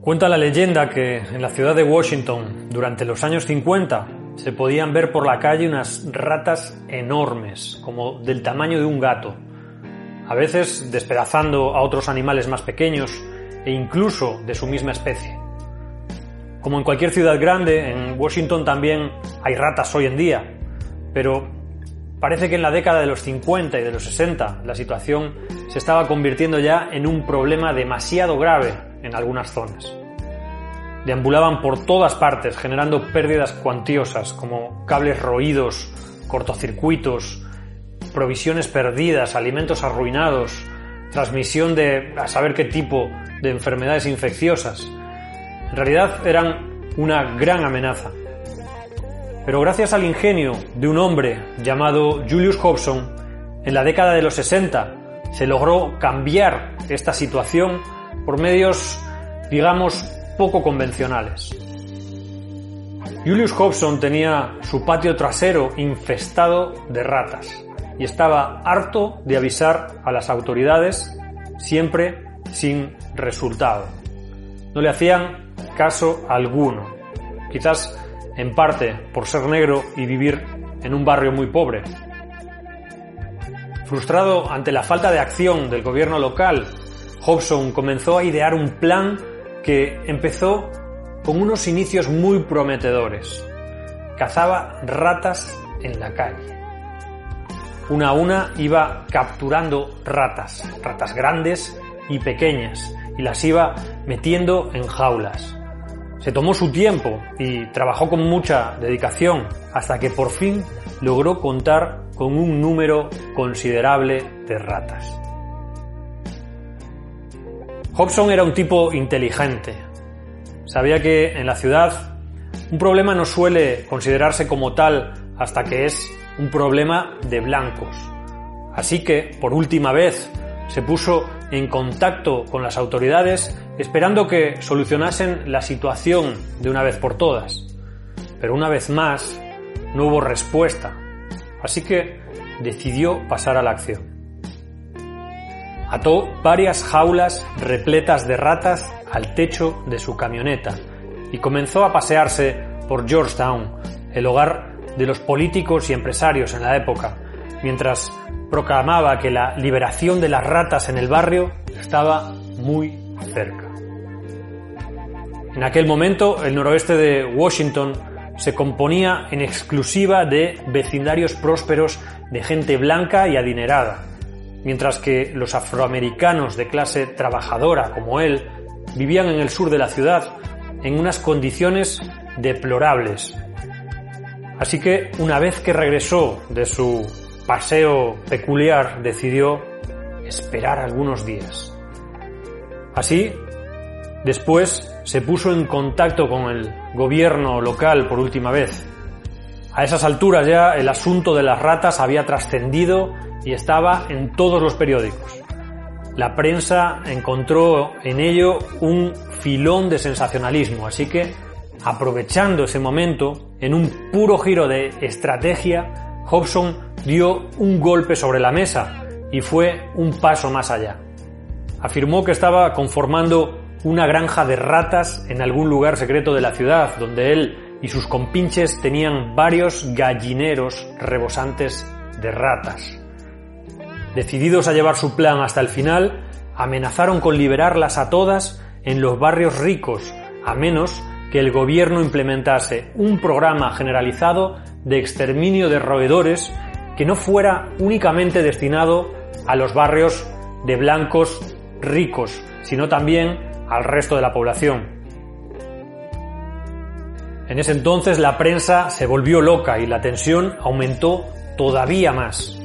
Cuenta la leyenda que en la ciudad de Washington, durante los años 50, se podían ver por la calle unas ratas enormes, como del tamaño de un gato, a veces despedazando a otros animales más pequeños e incluso de su misma especie. Como en cualquier ciudad grande, en Washington también hay ratas hoy en día, pero parece que en la década de los 50 y de los 60 la situación se estaba convirtiendo ya en un problema demasiado grave en algunas zonas. Deambulaban por todas partes generando pérdidas cuantiosas como cables roídos, cortocircuitos, provisiones perdidas, alimentos arruinados, transmisión de a saber qué tipo de enfermedades infecciosas. En realidad eran una gran amenaza. Pero gracias al ingenio de un hombre llamado Julius Hobson, en la década de los 60 se logró cambiar esta situación por medios, digamos, poco convencionales. Julius Hobson tenía su patio trasero infestado de ratas y estaba harto de avisar a las autoridades, siempre sin resultado. No le hacían caso alguno, quizás en parte por ser negro y vivir en un barrio muy pobre. Frustrado ante la falta de acción del gobierno local, Hobson comenzó a idear un plan que empezó con unos inicios muy prometedores. Cazaba ratas en la calle. Una a una iba capturando ratas, ratas grandes y pequeñas, y las iba metiendo en jaulas. Se tomó su tiempo y trabajó con mucha dedicación hasta que por fin logró contar con un número considerable de ratas. Hobson era un tipo inteligente. Sabía que en la ciudad un problema no suele considerarse como tal hasta que es un problema de blancos. Así que, por última vez, se puso en contacto con las autoridades esperando que solucionasen la situación de una vez por todas. Pero una vez más, no hubo respuesta. Así que decidió pasar a la acción. Ató varias jaulas repletas de ratas al techo de su camioneta y comenzó a pasearse por Georgetown, el hogar de los políticos y empresarios en la época, mientras proclamaba que la liberación de las ratas en el barrio estaba muy cerca. En aquel momento, el noroeste de Washington se componía en exclusiva de vecindarios prósperos de gente blanca y adinerada, mientras que los afroamericanos de clase trabajadora como él vivían en el sur de la ciudad en unas condiciones deplorables. Así que una vez que regresó de su paseo peculiar decidió esperar algunos días. Así, después se puso en contacto con el gobierno local por última vez. A esas alturas ya el asunto de las ratas había trascendido y estaba en todos los periódicos. La prensa encontró en ello un filón de sensacionalismo, así que, aprovechando ese momento, en un puro giro de estrategia, Hobson dio un golpe sobre la mesa y fue un paso más allá. Afirmó que estaba conformando una granja de ratas en algún lugar secreto de la ciudad, donde él y sus compinches tenían varios gallineros rebosantes de ratas. Decididos a llevar su plan hasta el final, amenazaron con liberarlas a todas en los barrios ricos, a menos que el gobierno implementase un programa generalizado de exterminio de roedores que no fuera únicamente destinado a los barrios de blancos ricos, sino también al resto de la población. En ese entonces la prensa se volvió loca y la tensión aumentó todavía más.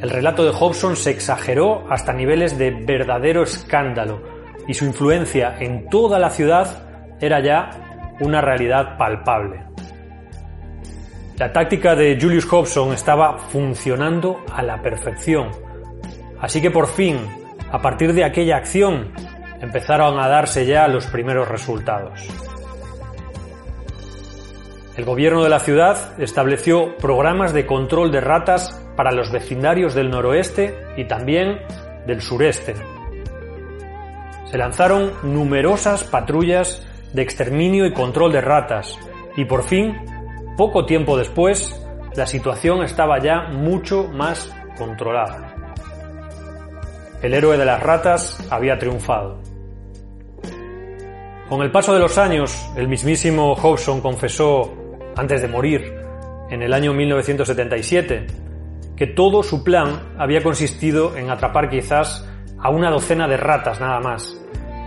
El relato de Hobson se exageró hasta niveles de verdadero escándalo y su influencia en toda la ciudad era ya una realidad palpable. La táctica de Julius Hobson estaba funcionando a la perfección, así que por fin, a partir de aquella acción, empezaron a darse ya los primeros resultados. El gobierno de la ciudad estableció programas de control de ratas para los vecindarios del noroeste y también del sureste. Se lanzaron numerosas patrullas de exterminio y control de ratas y por fin, poco tiempo después, la situación estaba ya mucho más controlada. El héroe de las ratas había triunfado. Con el paso de los años, el mismísimo Hobson confesó, antes de morir, en el año 1977, que todo su plan había consistido en atrapar quizás a una docena de ratas nada más,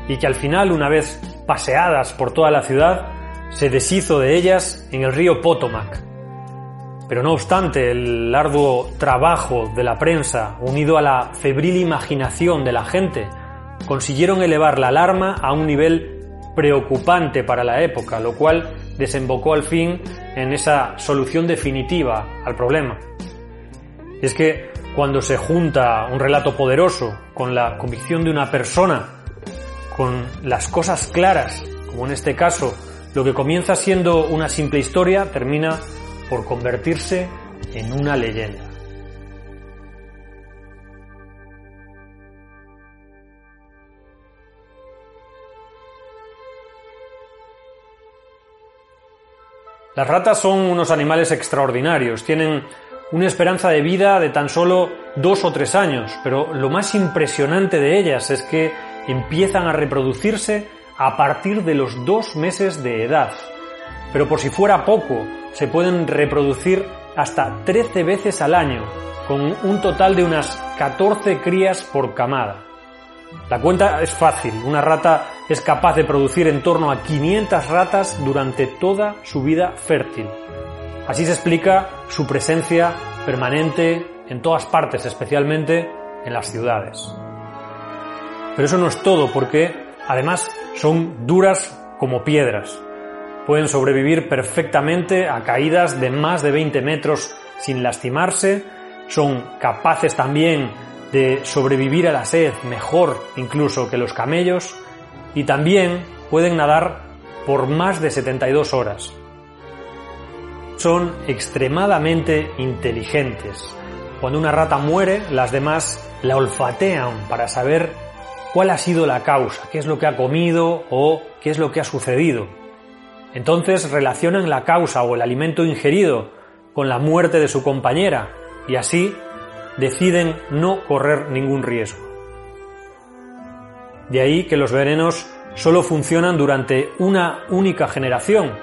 y que al final, una vez paseadas por toda la ciudad, se deshizo de ellas en el río Potomac. Pero no obstante, el arduo trabajo de la prensa, unido a la febril imaginación de la gente, consiguieron elevar la alarma a un nivel preocupante para la época, lo cual desembocó al fin en esa solución definitiva al problema. Y es que cuando se junta un relato poderoso con la convicción de una persona, con las cosas claras, como en este caso, lo que comienza siendo una simple historia termina por convertirse en una leyenda. Las ratas son unos animales extraordinarios, tienen una esperanza de vida de tan solo dos o tres años, pero lo más impresionante de ellas es que empiezan a reproducirse a partir de los dos meses de edad. Pero por si fuera poco, se pueden reproducir hasta 13 veces al año, con un total de unas 14 crías por camada. La cuenta es fácil, una rata es capaz de producir en torno a 500 ratas durante toda su vida fértil. Así se explica su presencia permanente en todas partes, especialmente en las ciudades. Pero eso no es todo, porque además son duras como piedras. Pueden sobrevivir perfectamente a caídas de más de 20 metros sin lastimarse, son capaces también de sobrevivir a la sed mejor incluso que los camellos y también pueden nadar por más de 72 horas. Son extremadamente inteligentes. Cuando una rata muere, las demás la olfatean para saber cuál ha sido la causa, qué es lo que ha comido o qué es lo que ha sucedido. Entonces relacionan la causa o el alimento ingerido con la muerte de su compañera y así deciden no correr ningún riesgo. De ahí que los venenos solo funcionan durante una única generación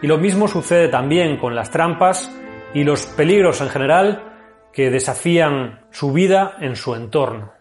y lo mismo sucede también con las trampas y los peligros en general que desafían su vida en su entorno.